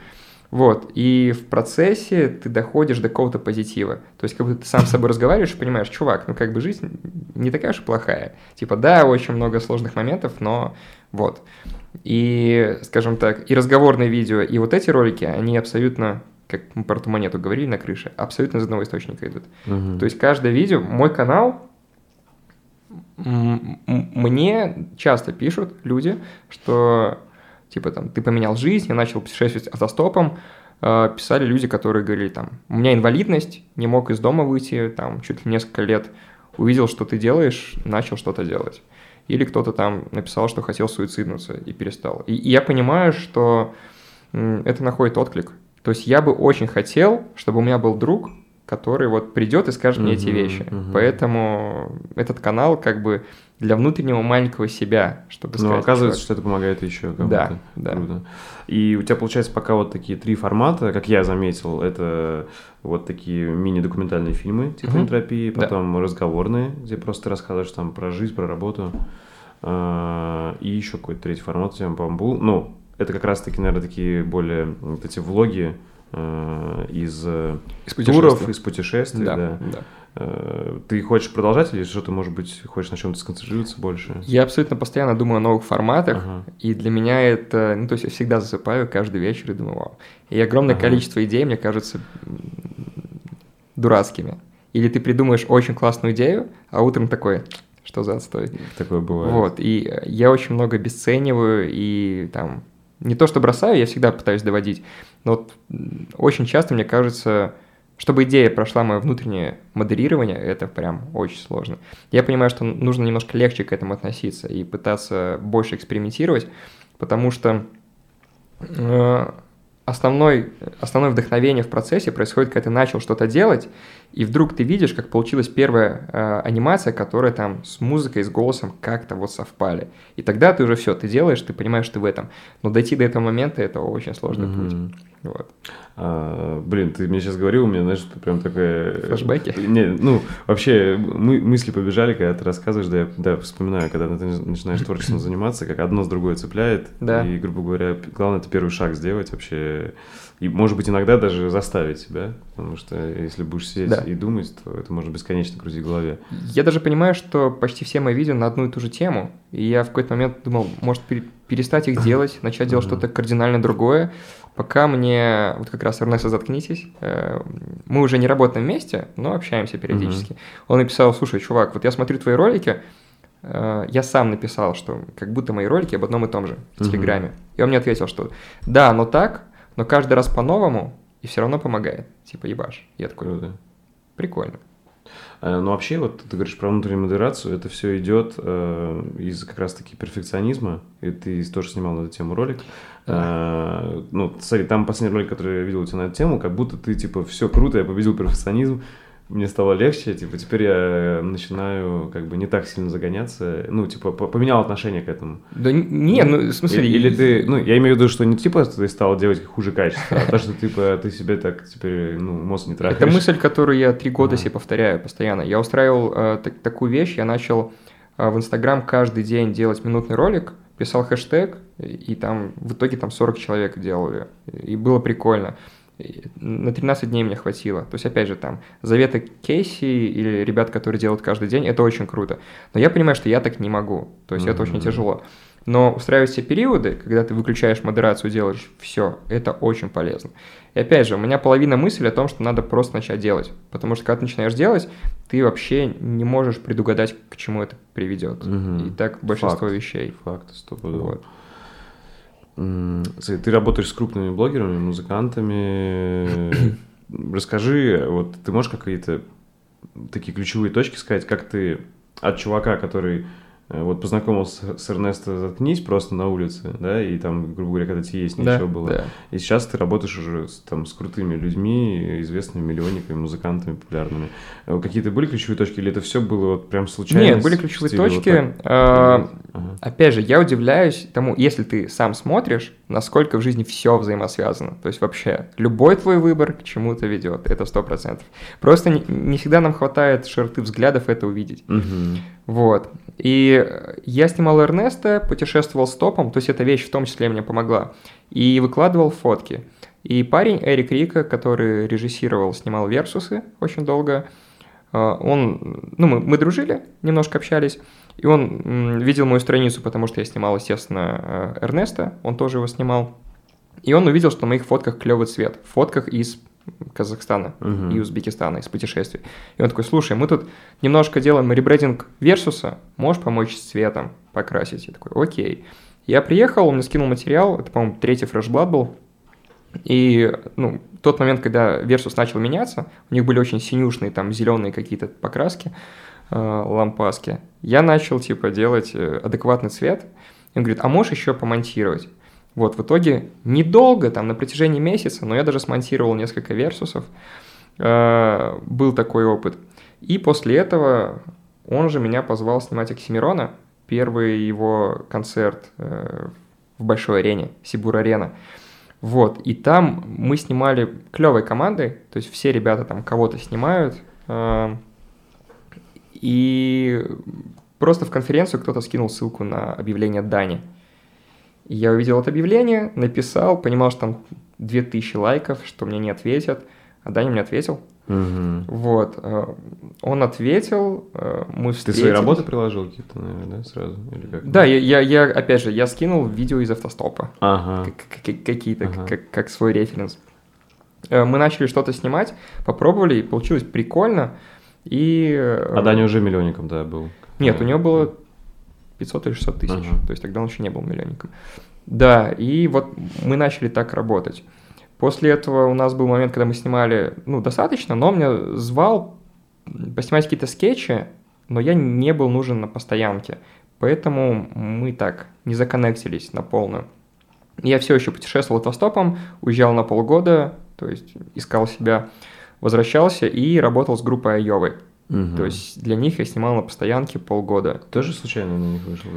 Вот, и в процессе ты доходишь до какого-то позитива. То есть, как будто ты сам с собой разговариваешь и понимаешь, чувак, ну как бы жизнь не такая уж и плохая. Типа, да, очень много сложных моментов, но вот. И, скажем так, и разговорные видео, и вот эти ролики, они абсолютно, как мы про ту монету говорили на крыше, абсолютно из одного источника идут. Мгм. То есть каждое видео, мой канал, мне часто пишут люди, что типа там ты поменял жизнь, я начал путешествовать автостопом, Э, писали люди, которые говорили там, у меня инвалидность, не мог из дома выйти, там чуть ли несколько лет, увидел, что ты делаешь, начал что-то делать. Или кто-то там написал, что хотел суициднуться и перестал. И, и я понимаю, что это находит отклик. То есть я бы очень хотел, чтобы у меня был друг, который вот придет и скажет мне эти Мгм, вещи. мгм. Поэтому этот канал как бы для внутреннего маленького себя, чтобы Но сказать. оказывается, «Чувак, что это помогает еще кому-то. Да, да. Круто. И у тебя получается пока вот такие три формата, как я заметил, это вот такие мини-документальные фильмы типа Мгм. энтропии, Да. потом разговорные, где просто рассказываешь там про жизнь, про работу. А, И еще какой-то третий формат у тебя, по-моему, был. Ну, это как раз-таки, наверное, такие более вот эти влоги из э, из туров, из путешествий, да. Да, да. Э, Ты хочешь продолжать или что-то, может быть, хочешь на чем-то сконцентрироваться больше? Я абсолютно постоянно думаю о новых форматах, Ага. и для меня это, ну, то есть я всегда засыпаю каждый вечер и думаю, вау. И огромное Ага. количество идей, мне кажется, дурацкими. Или ты придумаешь очень классную идею, а утром такой, что за отстой. Такое бывает. Вот, и э, я очень много обесцениваю, и там, не то что бросаю, я всегда пытаюсь доводить, но вот очень часто мне кажется, чтобы идея прошла мое внутреннее модерирование, это прям очень сложно. Я понимаю, что нужно немножко легче к этому относиться и пытаться больше экспериментировать, потому что э, основной, основное вдохновение в процессе происходит, когда ты начал что-то делать, и вдруг ты видишь, как получилась первая э, анимация, которая там с музыкой, с голосом как-то вот совпали. И тогда ты уже все, ты делаешь, ты понимаешь, ты в этом. Но дойти до этого момента это очень сложный путь. Мгм. Вот. А, блин, ты мне сейчас говорил, у меня, знаешь, прям такая... Флэшбэки? Не, ну, вообще, мы, мысли побежали, когда ты рассказываешь, да, я да, вспоминаю, когда ты начинаешь творчеством заниматься, как одно с другой цепляет. Да. И, грубо говоря, главное, это первый шаг сделать вообще. И, может быть, иногда даже заставить себя, потому что если будешь сидеть Да. и думать, то это может бесконечно крутить в голове. Я даже понимаю, что почти все мои видео на одну и ту же тему. И я в какой-то момент думал, может пере- перестать их делать, начать делать что-то кардинально другое. Пока мне, вот как раз Эрнеста заткнитесь, э, мы уже не работаем вместе, но общаемся периодически. Он написал, слушай, чувак, вот я смотрю твои ролики, э, я сам написал, что как будто мои ролики об одном и том же в. Телеграме. И он мне ответил, что да, но так, но каждый раз по-новому, и все равно помогает. Типа, ебаш. Я такой, Круто. прикольно. А, Ну, вообще, вот ты говоришь про внутреннюю модерацию, это все идет э, из как раз-таки перфекционизма, и ты тоже снимал на эту тему ролик. А, ну, смотри, там последний ролик, который я видел у тебя на эту тему, как будто ты, типа, все круто, я победил перфекционизм, мне стало легче, типа, теперь я начинаю, как бы, не так сильно загоняться, ну, типа, по- поменял отношение к этому. Да не, ну, в смысле... Или, или ты, ну, я имею в виду, что не типа ты стал делать хуже качества, а то, что, типа, ты себе так теперь, ну, мозг не тратишь. Это мысль, которую я три года себе повторяю постоянно. Я устраивал э, так- такую вещь, я начал э, в Инстаграм каждый день делать минутный ролик, писал хэштег, и там в итоге там 40 человек делали. И было прикольно. На 13 дней мне хватило. То есть, опять же, там, заветы Кейси или ребят, которые делают каждый день, это очень круто. Но я понимаю, что я так не могу. То есть, mm-hmm. это очень тяжело. Но устраивать себе периоды, когда ты выключаешь модерацию, делаешь все, это очень полезно. И опять же, у меня половина мысли о том, что надо просто начать делать. Потому что когда ты начинаешь делать, ты вообще не можешь предугадать, к чему это приведет. Угу. И так большинство Факт. вещей. Факт, стопудово. Вот. Ты работаешь с крупными блогерами, музыкантами. Расскажи, вот ты можешь какие-то такие ключевые точки сказать, как ты от чувака, который вот познакомился с Эрнесто «Заткнись» просто на улице, да, и там, грубо говоря, когда тебе есть ничего да, было. Да. И сейчас ты работаешь уже с, там, с крутыми людьми, известными миллионниками, музыкантами популярными. Э, какие-то были ключевые точки, или это все было вот прям случайно? Нет, были ключевые точки. Вот а, ага. Опять же, я удивляюсь тому, если ты сам смотришь, насколько в жизни все взаимосвязано. То есть вообще любой твой выбор к чему-то ведет, это сто процентов. Просто не, не всегда нам хватает широты взглядов это увидеть. Угу. Вот. И я снимал Эрнеста, путешествовал с топом, то есть эта вещь в том числе мне помогла, и выкладывал фотки. И парень Эрик Рика, который режиссировал, снимал «Версусы» очень долго, э, он, ну, мы, мы дружили, немножко общались, и он видел мою страницу, потому что я снимал, естественно, э, Эрнеста, он тоже его снимал. И он увидел, что на моих фотках клевый цвет. В фотках из Казахстана uh-huh. и Узбекистана из путешествий. И он такой, слушай, мы тут немножко делаем ребрендинг Версуса, можешь помочь с цветом покрасить? Я такой, окей. Я приехал, он мне скинул материал, это, по-моему, третий фрешблад был, и, ну, тот момент, когда Версус начал меняться, у них были очень синюшные, там, зеленые какие-то покраски, э, лампаски, я начал, типа, делать э, адекватный цвет, и он говорит, а можешь еще помонтировать? Вот, в итоге недолго, там, на протяжении месяца, но я даже смонтировал несколько версусов, э, был такой опыт. И после этого он же меня позвал снимать Оксимирона, первый его концерт э, в большой арене, Сибур-арена. Вот, и там мы снимали клевой командой, то есть все ребята там кого-то снимают, э, и просто в конференцию кто-то скинул ссылку на объявление Дани. Я увидел это объявление, написал, понимал, что там 2000 лайков, что мне не ответят, а Даня мне ответил. Угу. Вот. Э, он ответил, э, мы встретились. Ты свои работы приложил какие-то, наверное, да, сразу? Или как? Да, я, я, я, опять же, я скинул видео из автостопа. Ага. Какие-то, ага. как, как свой референс. Э, мы начали что-то снимать, попробовали, и получилось прикольно. И... А Даня уже миллионником, да, был? Нет, у него было 500 или 600 тысяч. Ага. То есть тогда он еще не был миллионником. Да, и вот мы начали так работать. После этого у нас был момент, когда мы снимали, ну, достаточно, но он меня звал поснимать какие-то скетчи, но я не был нужен на постоянке. Поэтому мы так не законнектились на полную. Я все еще путешествовал автостопом, уезжал на полгода, то есть искал себя, возвращался и работал с группой Айовы. Угу. То есть для них я снимал на постоянке полгода. Тоже случайно на них вышел?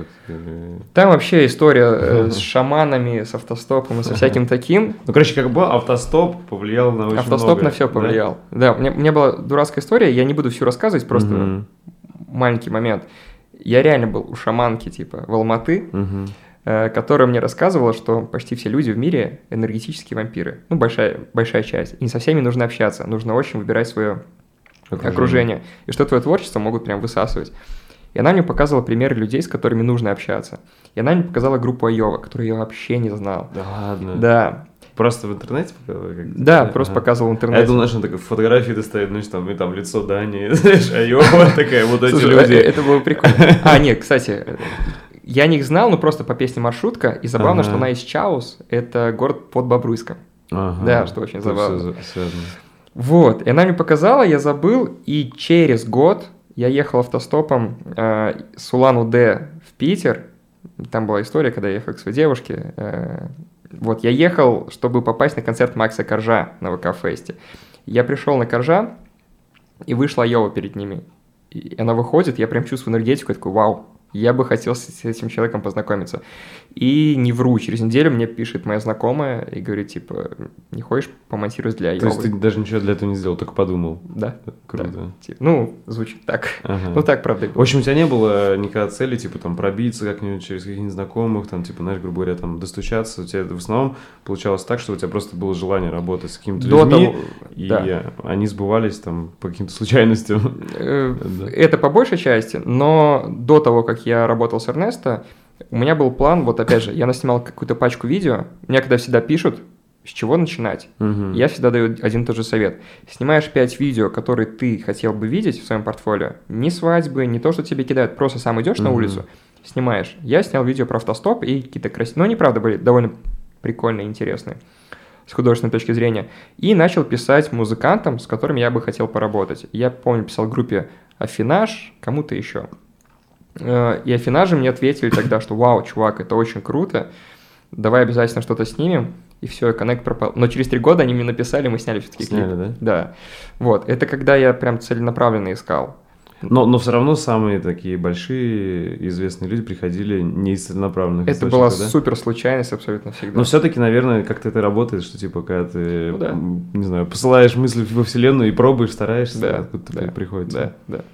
Там вообще история э, с шаманами, с автостопом и со всяким таким. Ну, короче, как бы автостоп повлиял на очень Автостоп много, на все повлиял. Да, да у, меня, у меня была дурацкая история, я не буду все рассказывать, просто маленький момент. Я реально был у шаманки, типа, в Алматы, э, которая мне рассказывала, что почти все люди в мире энергетические вампиры. Ну, большая, большая часть. И не со всеми нужно общаться, нужно очень выбирать свое окружение. окружение, и что твое творчество могут прям высасывать. И она мне показывала примеры людей, с которыми нужно общаться. И она мне показала группу Айова, которую я вообще не знал. Да ладно? Да. Просто в интернете показывала? Да, ага. просто показывал в интернете. А я думал, что он такой фотографии достает, ну, там, и там лицо Дани, знаешь, Айова такая, вот эти люди. это было прикольно. А, нет, кстати, я них знал, но просто по песне «Маршрутка», и забавно, что она из Чаус, это город под Бобруйском. Да, что очень забавно. Вот, и она мне показала, я забыл, и через год я ехал автостопом э, с Улан-Удэ в Питер. Там была история, когда я ехал к своей девушке. Э, вот, я ехал, чтобы попасть на концерт Макса Коржа на ВК-фесте. Я пришел на Коржа, и вышла Йова перед ними. И она выходит, я прям чувствую энергетику, я такой, вау, я бы хотел с этим человеком познакомиться. И не вру, через неделю мне пишет моя знакомая и говорит, типа, не хочешь помонтировать для То есть ты даже ничего для этого не сделал, только подумал? Да. Круто. Да. Типа, Ну, звучит так. Ага. Ну, так, правда. В общем, у тебя не было никогда цели, типа, там, пробиться как-нибудь через каких-нибудь знакомых, там, типа, знаешь, грубо говоря, там, достучаться. У тебя в основном получалось так, что у тебя просто было желание работать с какими-то До людьми, того- и да. они сбывались, там, по каким-то случайностям. Э. Это по большей части, но до того, как я работал с Эрнесто, у меня был план, вот опять же, я наснимал какую-то пачку видео, мне когда всегда пишут, с чего начинать, Мгм. я всегда даю один и тот же совет. Снимаешь 5 видео, которые ты хотел бы видеть в своем портфолио, не свадьбы, не то, что тебе кидают, просто сам идешь на Мгм. улицу, снимаешь. Я снял видео про автостоп и какие-то красивые, ну, они, правда, были довольно прикольные, интересные с художественной точки зрения. И начал писать музыкантам, с которыми я бы хотел поработать. Я помню, писал группе Афинаж, кому-то еще. Э, И Афинажи мне ответили тогда, что вау, чувак, это очень круто, давай обязательно что-то снимем. И все, и коннект пропал. Но через три года они мне написали, мы сняли все-таки клип. Сняли, да? Да. Вот, это когда я прям целенаправленно искал. Но, но все равно самые такие большие известные люди приходили не из целенаправленных Это была да? супер случайность абсолютно всегда. Но все-таки, наверное, как-то это работает, что типа, когда ты, Ну да. не знаю, посылаешь мысли во Вселенную и пробуешь, стараешься, Да, откуда да, приходится. Да, да.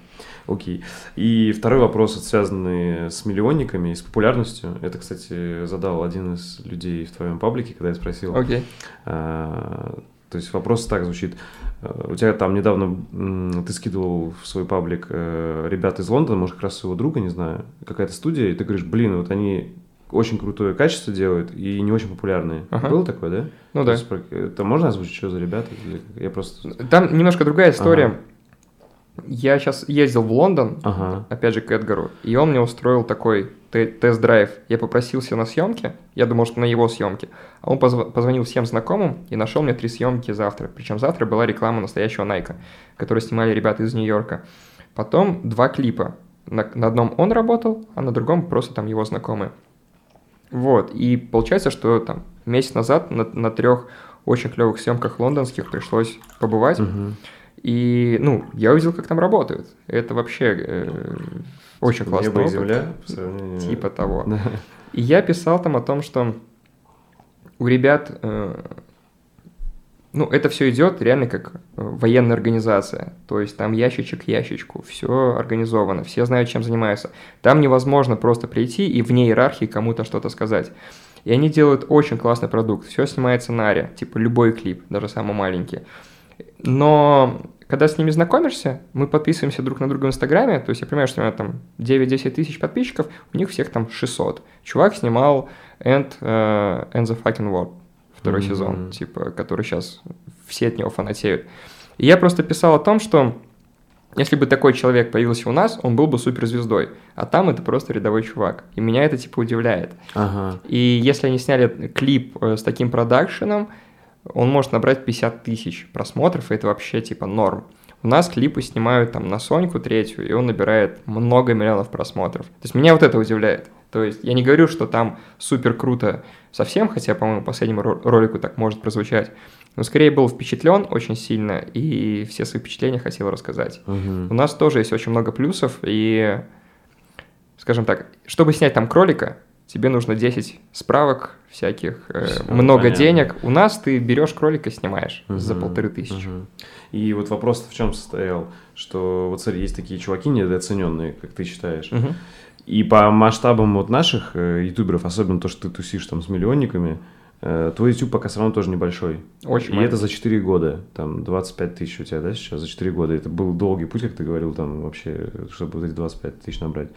Окей. И второй вопрос, связанный с миллионниками и с популярностью. Это, кстати, задал один из людей в твоем паблике, когда я спросил. Окей. А, то есть вопрос так звучит. У тебя там недавно ты скидывал в свой паблик э, ребят из Лондона, может, как раз своего друга, не знаю, какая-то студия, и ты говоришь, блин, вот они очень крутое качество делают и не очень популярные. Ага. Было такое, да? Ну да. есть Это можно озвучить, что за ребята? Я просто... Там немножко другая история. Ага. Я сейчас ездил в Лондон, Ага. опять же, к Эдгару, и он мне устроил такой те- тест-драйв. Я попросился на съемки, я думал, что на его съемки, а он позв- позвонил всем знакомым и нашел мне три съемки завтра. Причем завтра была реклама настоящего Найка, которую снимали ребята из Нью-Йорка. Потом два клипа. На, на одном он работал, а на другом просто там его знакомые. Вот, и получается, что там месяц назад на, на трех очень клевых съемках лондонских пришлось побывать. Мгм. И, ну, я увидел, как там работают. Это вообще э, очень Типа классно. Небо и земля по сравнению- Типа того. Да. И я писал там о том, что у ребят, э, ну, это все идет реально как э, военная организация. То есть там ящичек к ящичку, все организовано, все знают, чем занимаются. Там невозможно просто прийти и вне иерархии кому-то что-то сказать. И они делают очень классный продукт. Все снимается на аре, типа любой клип, даже самый маленький. Но когда с ними знакомишься, мы подписываемся друг на друга в Инстаграме, то есть я понимаю, что у меня там 9-10 тысяч подписчиков, у них всех там 600. Чувак снимал End, э, End the Fucking World, второй Мгм. сезон, типа, который сейчас все от него фанатеют. И я просто писал о том, что если бы такой человек появился у нас, он был бы суперзвездой, а там это просто рядовой чувак. И меня это типа удивляет. Ага. И если они сняли клип э, с таким продакшеном, он может набрать 50 тысяч просмотров, и это вообще типа норм. У нас клипы снимают там на Соньку третью, и он набирает много миллионов просмотров. То есть меня вот это удивляет. То есть я не говорю, что там супер круто совсем, хотя, по-моему, последнему ро- ролику так может прозвучать, но скорее был впечатлен очень сильно, и все свои впечатления хотел рассказать. Мгм. У нас тоже есть очень много плюсов, и, скажем так, чтобы снять там кролика, тебе нужно 10 справок всяких, э, Всё, много понятно. денег. У нас ты берешь кролика, снимаешь за Мгм, полторы тысячи. мгм. И вот вопрос в чем состоял, что вот смотри, есть такие чуваки недооцененные, как ты считаешь. Мгм. И по масштабам вот наших э, ютуберов, особенно то, что ты тусишь там с миллионниками, э, твой YouTube пока все равно тоже небольшой. Очень И маленький. это за 4 года, там 25 тысяч у тебя, да, сейчас за 4 года. Это был долгий путь, как ты говорил, там вообще, чтобы вот эти 25 тысяч набрать.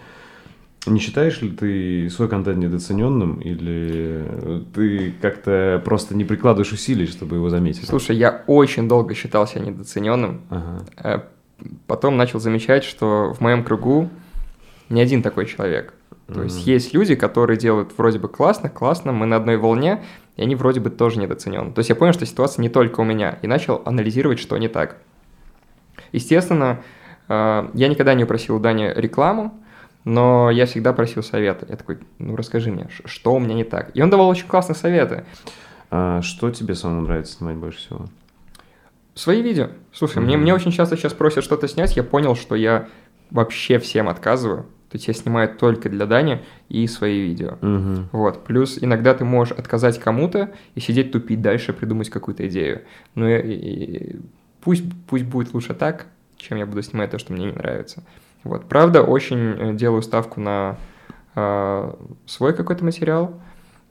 Не считаешь ли ты свой контент недооцененным или ты как-то просто не прикладываешь усилий, чтобы его заметить? Слушай, я очень долго считал себя недооцененным. Ага. э, Потом начал замечать, что в моем кругу не один такой человек. То есть Мгм. есть люди, которые делают вроде бы классно, классно, мы на одной волне, и они вроде бы тоже недооценены. То есть я понял, что ситуация не только у меня, и начал анализировать, что не так. Естественно, э, я никогда не просил у Дани рекламу, но я всегда просил совета. Я такой, ну расскажи мне, что у меня не так. И он давал очень классные советы. А что тебе самому нравится снимать больше всего? Свои видео. Слушай, мне, Мгм. мне очень часто сейчас просят что-то снять, я понял, что я вообще всем отказываю. То есть я снимаю только для Дани и свои видео. Мгм. Вот. Плюс иногда ты можешь отказать кому-то и сидеть тупить дальше, придумать какую-то идею. Ну и, и- пусть, пусть будет лучше так, чем я буду снимать то, что мне не нравится. Вот. Правда, очень э, делаю ставку на э, свой какой-то материал.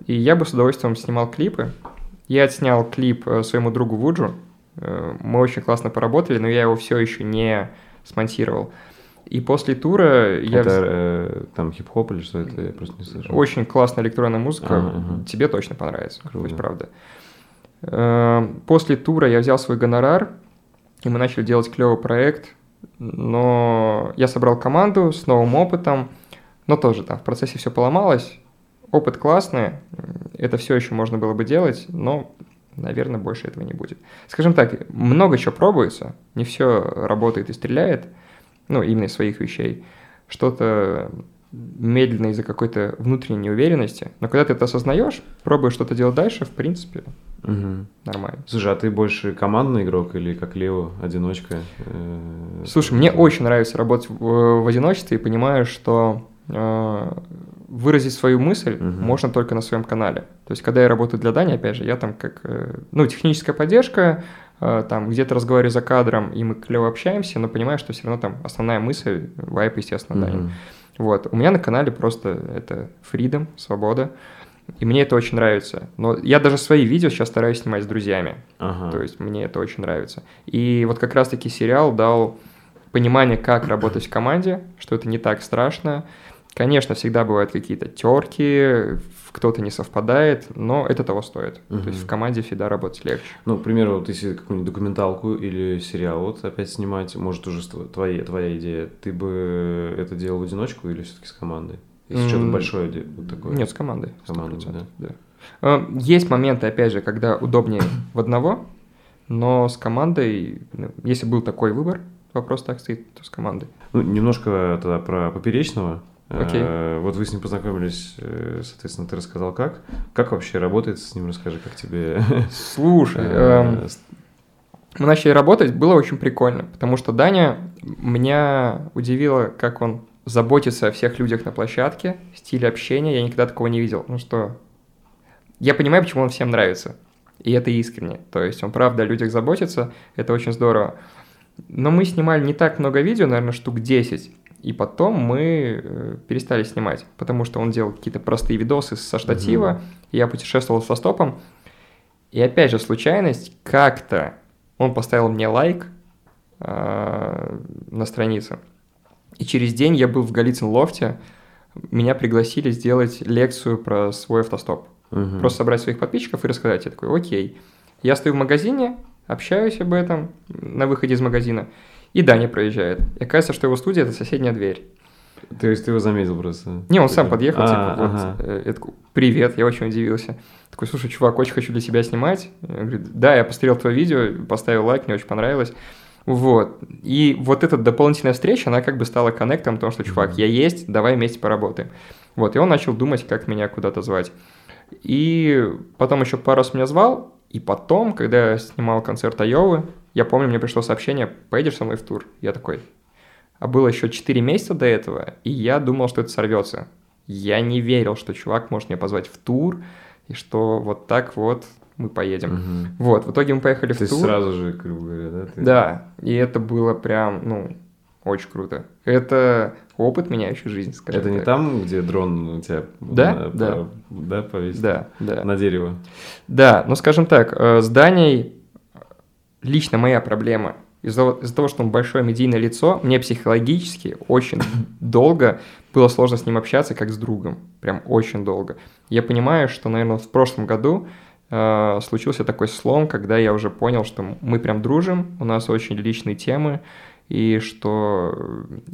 И я бы с удовольствием снимал клипы. Я отснял клип э, своему другу Вуджу. Э, Мы очень классно поработали, но я его все еще не смонтировал. И после тура я... Это вз- э, там хип-хоп или что это? Я просто не слышал. Очень классная электронная музыка. Ага, ага. Тебе точно понравится. Круто. То есть, правда. Э, После тура я взял свой гонорар, и мы начали делать клевый проект. Но я собрал команду с новым опытом, но тоже там в процессе все поломалось. Опыт классный, это все еще можно было бы делать, но, наверное, больше этого не будет. Скажем так, много чего пробуется, не все работает и стреляет, ну, именно из своих вещей. Что-то медленно из-за какой-то внутренней неуверенности. Но когда ты это осознаешь, пробуешь что-то делать дальше, в принципе, Мгм. нормально. Слушай, а ты больше командный игрок или как Лео, одиночка? Э, Слушай, мне очень нравится работать в, в одиночестве и понимаю, что э, выразить свою мысль Мгм. можно только на своем канале. То есть, когда я работаю для Дани, опять же, я там как, э, ну, техническая поддержка, э, там где-то разговариваю за кадром, и мы клево общаемся, но понимаю, что все равно там основная мысль, вайп, естественно, Дани. Мгм. Вот. У меня на канале просто это freedom, свобода. И мне это очень нравится. Но я даже свои видео сейчас стараюсь снимать с друзьями. Ага. То есть мне это очень нравится. И вот как раз-таки сериал дал понимание, как работать в команде, что это не так страшно. Конечно, всегда бывают какие-то терки, кто-то не совпадает, но это того стоит. То есть в команде всегда работать легче. Ну, к примеру, вот если какую-нибудь документалку или сериал вот опять снимать, может, уже твоя, твоя идея, ты бы это делал в одиночку или все-таки с командой? Если что-то М, большое вот такое. Нет, с командой. С командой, 100%, да. Э, Есть моменты, опять же, когда удобнее в одного, но с командой, ну, если был такой выбор, вопрос так стоит, то с командой. Ну, немножко тогда про Поперечного. Окей. Э, Вот вы с ним познакомились, э, соответственно, ты рассказал как. Как вообще работает с ним, расскажи, как тебе... Слушай, э, эм, мы начали работать, было очень прикольно, потому что Даня меня удивило, как он заботится о всех людях на площадке, стиле общения, я никогда такого не видел. Ну что, я понимаю, почему он всем нравится, и это искренне. То есть он правда о людях заботится, это очень здорово. Но мы снимали не так много видео, наверное, штук 10, и потом мы э, перестали снимать, потому что он делал какие-то простые видосы со штатива, и я путешествовал со стопом, и опять же, случайность, как-то он поставил мне лайк э, на странице. И через день я был в Голицын лофте, меня пригласили сделать лекцию про свой автостоп. мгм. Просто собрать своих подписчиков и рассказать. Я такой, окей. Я стою в магазине, общаюсь об этом на выходе из магазина, и Даня проезжает. И оказывается, что его студия – это соседняя дверь. То есть ты его заметил просто? Не, он сам подъехал, А, типа, вот, ага. э, я такой, привет, я очень удивился. Такой, слушай, чувак, очень хочу для себя снимать. Я говорю, да, я посмотрел твое видео, поставил лайк, мне очень понравилось. Вот. И вот эта дополнительная встреча, она как бы стала коннектом, потому что, чувак, я есть, давай вместе поработаем. Вот, и он начал думать, как меня куда-то звать. И потом еще пару раз меня звал, и потом, когда я снимал концерт Айовы, я помню, мне пришло сообщение, поедешь со мной в тур? Я такой, а было еще 4 месяца до этого, и я думал, что это сорвется. Я не верил, что чувак может меня позвать в тур, и что вот так вот мы поедем. Мгм. Вот, в итоге мы поехали То в тур. сразу же, грубо говоря, да? ты- Да, и это было прям, ну, очень круто. Это опыт, меняющий жизнь, скажем Это не так. там, где дрон у тебя Да, на- да. по- да, повесил? Да, да. На дерево. Да, ну скажем так, э, с Даней лично моя проблема. Из-за из того, что он большое медийное лицо, мне психологически очень долго было сложно с ним общаться, как с другом. Прям очень долго. Я понимаю, что, наверное, в прошлом году э, случился такой слом, когда я уже понял, что мы прям дружим, у нас очень личные темы, и что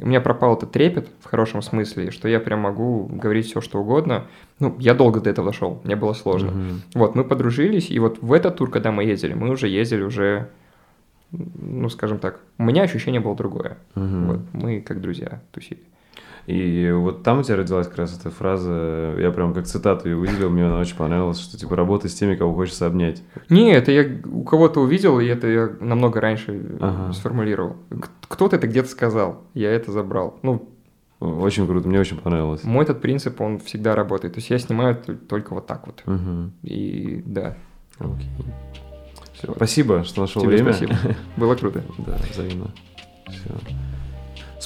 у меня пропал этот трепет в хорошем смысле, что я прям могу говорить все, что угодно. Ну, я долго до этого дошел, мне было сложно. Мгм. Вот, мы подружились, и вот в этот тур, когда мы ездили, мы уже ездили уже, ну, скажем так, у меня ощущение было другое. Мгм. Вот, мы как друзья тусили. И вот там у тебя родилась как раз эта фраза, я прям как цитату ее выделил, мне она очень понравилась, что типа работай с теми, кого хочется обнять. Не, это я у кого-то увидел, и это я намного раньше э, Ага. сформулировал. Кто-то это где-то сказал, я это забрал. Ну, Очень круто, мне очень понравилось. Мой этот принцип, он всегда работает. То есть я снимаю только вот так вот. Угу. И да. Окей. Все, спасибо, что нашел Тебе время. спасибо. Было круто. Да, взаимно. Все.